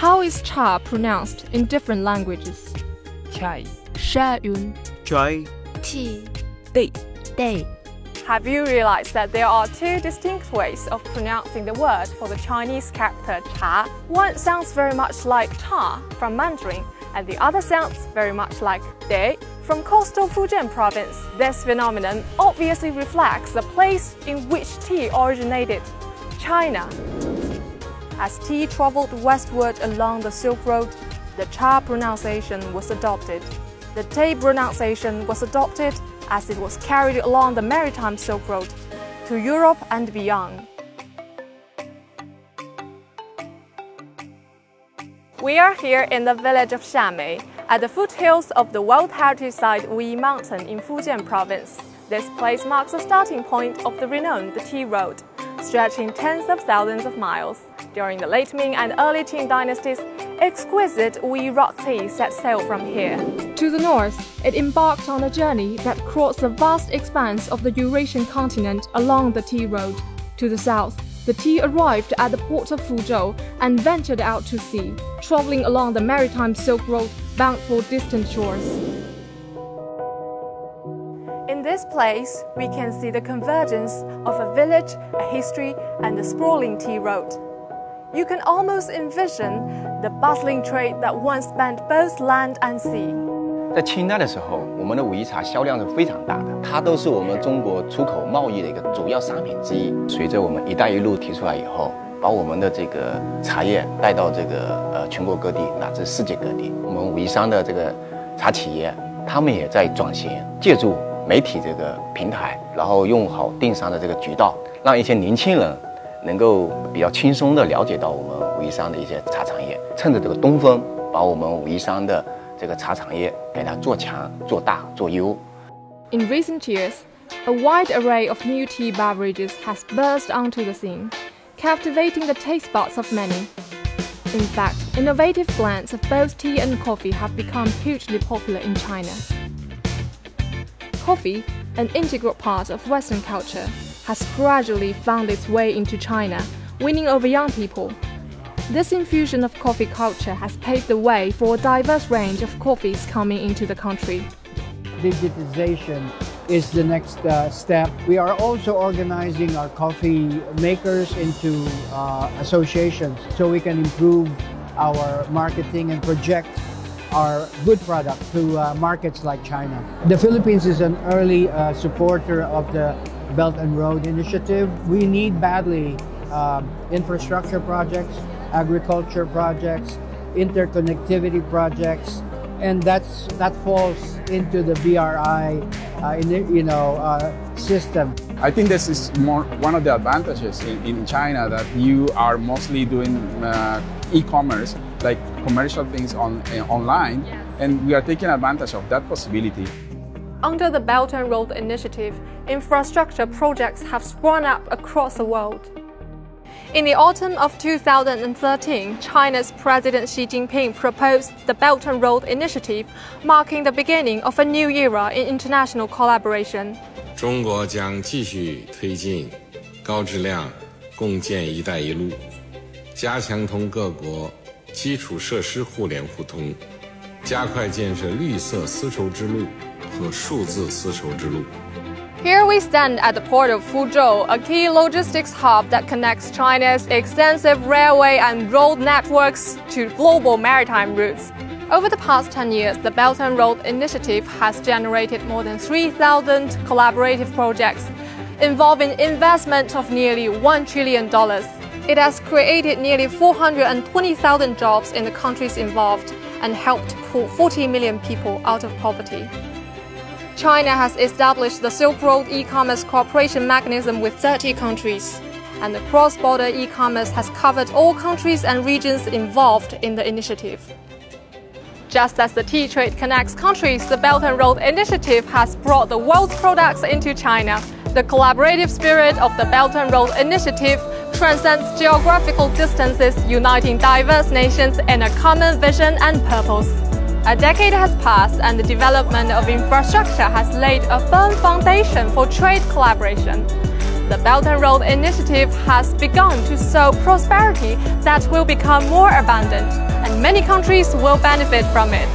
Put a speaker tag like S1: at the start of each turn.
S1: How is cha pronounced in different languages?
S2: Chai.
S3: Shayun.
S4: Chai.
S3: Tea.
S2: Day.
S3: Day.
S1: Have you realized that there are two distinct ways of pronouncing the word for the Chinese character cha? One sounds very much like cha from Mandarin, and the other sounds very much like de from coastal Fujian province. This phenomenon obviously reflects the place in which tea originated, China. As tea traveled westward along the Silk Road, the cha pronunciation was adopted. The te pronunciation was adopted as it was carried along the maritime Silk Road to Europe and beyond. We are here in the village of Xiamei, at the foothills of the World Heritage Site Wuyi Mountain in Fujian Province. This place marks the starting point of the renowned Tea Road, stretching tens of thousands of miles. During the late Ming and early Qing dynasties, exquisite Wuyi rock tea set sail from here. To the north, it embarked on a journey that crossed the vast expanse of the Eurasian continent along the Tea Road. To the south, the tea arrived at the port of Fuzhou and ventured out to sea, traveling along the maritime Silk Road bound for distant shores. In this place, we can see the convergence of a village, a history, and a sprawling tea road. You can almost envision the bustling trade that once spanned both land and sea.
S5: 在清代的时候，我们的武夷茶销量是非常大的，它都是我们中国出口贸易的一个主要商品之一。随着我们“一带一路”提出来以后，把我们的这个茶叶带到这个呃全国各地乃至世界各地。我们武夷山的这个茶企业，他们也在转型，借助媒体这个平台，然后用好电商的这个渠道，让一些年轻人能够比较轻松的了解到我们武夷山的一些茶产业。趁着这个东风，把我们武夷山的这个茶产业给它做强、做大、做优。
S1: In recent years, a wide array of new tea beverages has burst onto the scene, captivating the taste buds of many. In fact, innovative blends of both tea and coffee have become hugely popular in China. Coffee, an integral part of Western culture, has gradually found its way into China, winning over young people. This infusion of coffee culture has paved the way for a diverse range of coffees coming into the country.
S6: digitization is the next uh, step. We are also organizing our coffee makers into uh, associations so we can improve our marketing and project our good product to uh, markets like China. The Philippines is an early uh, supporter of the Belt and Road Initiative. We need badly um, infrastructure projects, agriculture projects, interconnectivity projects, and that's that falls into the BRI, uh, in, you know, uh, system.
S7: I think this is more one of the advantages in, in China that you are mostly doing uh, e-commerce, like commercial things on uh, online, and we are taking advantage of that possibility.
S1: Under the Belt and Road Initiative, infrastructure projects have sprung up across the world. In the autumn of 2013, China's President Xi Jinping proposed the Belt and Road Initiative, marking the beginning of a new era in international collaboration.
S8: 中国将继续推进高质量共建“一带一路”，加强同各国基础设施互联互通，加快建设绿色丝绸之路 和数字丝绸之路。
S1: Here we stand at the port of Fuzhou, a key logistics hub that connects China's extensive railway and road networks to global maritime routes. Over the past 10 years, the Belt and Road Initiative has generated more than 3,000 collaborative projects involving investment of nearly $1 trillion. It has created nearly 420,000 jobs in the countries involved and helped pull 40 million people out of poverty. China has established the Silk Road e-commerce cooperation mechanism with 30 countries, and the cross-border e-commerce has covered all countries and regions involved in the initiative. Just as the tea trade connects countries, the Belt and Road Initiative has brought the world's products into China. The collaborative spirit of the Belt and Road Initiative transcends geographical distances, uniting diverse nations in a common vision and purpose. A decade has passed, and the development of infrastructure has laid a firm foundation for trade collaboration. The Belt and Road Initiative has begun to sow prosperity that will become more abundant. And many countries will benefit from it.